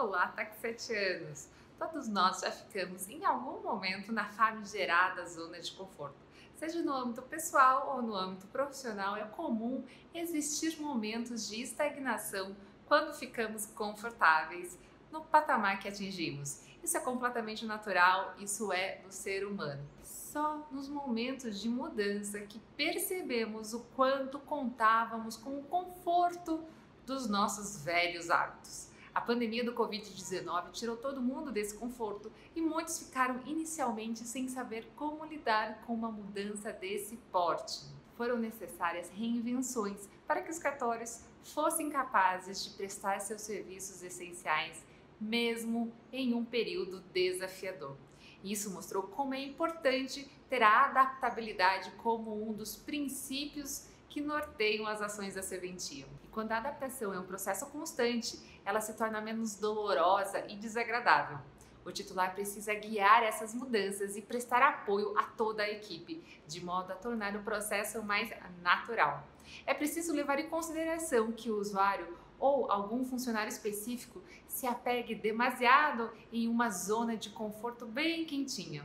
Olá, tá com 7 anos. Todos nós já ficamos em algum momento na famigerada zona de conforto. Seja no âmbito pessoal ou no âmbito profissional, é comum existir momentos de estagnação quando ficamos confortáveis no patamar que atingimos. Isso é completamente natural, isso é do ser humano. Só nos momentos de mudança que percebemos o quanto contávamos com o conforto dos nossos velhos hábitos. A pandemia do Covid-19 tirou todo mundo desse conforto e muitos ficaram inicialmente sem saber como lidar com uma mudança desse porte. Foram necessárias reinvenções para que os cartórios fossem capazes de prestar seus serviços essenciais, mesmo em um período desafiador. Isso mostrou como é importante ter a adaptabilidade como um dos princípios que norteiam as ações da serventia. E quando a adaptação é um processo constante, ela se torna menos dolorosa e desagradável. O titular precisa guiar essas mudanças e prestar apoio a toda a equipe, de modo a tornar o processo mais natural. É preciso levar em consideração que o usuário ou algum funcionário específico se apegue demasiado em uma zona de conforto bem quentinha.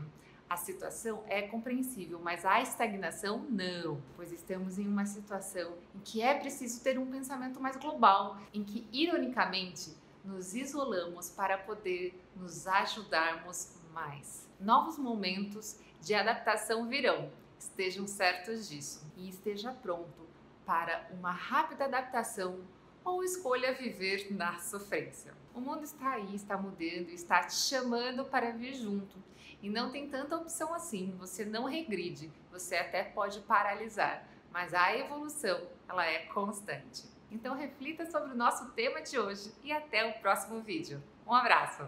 A situação é compreensível, mas a estagnação não, pois estamos em uma situação em que é preciso ter um pensamento mais global, em que, ironicamente, nos isolamos para poder nos ajudarmos mais. Novos momentos de adaptação virão, estejam certos disso e esteja pronto para uma rápida adaptação ou escolha viver na sofrência. O mundo está aí, está mudando, está te chamando para vir junto. E não tem tanta opção assim, você não regride, você até pode paralisar, mas a evolução, ela é constante. Então reflita sobre o nosso tema de hoje e até o próximo vídeo. Um abraço!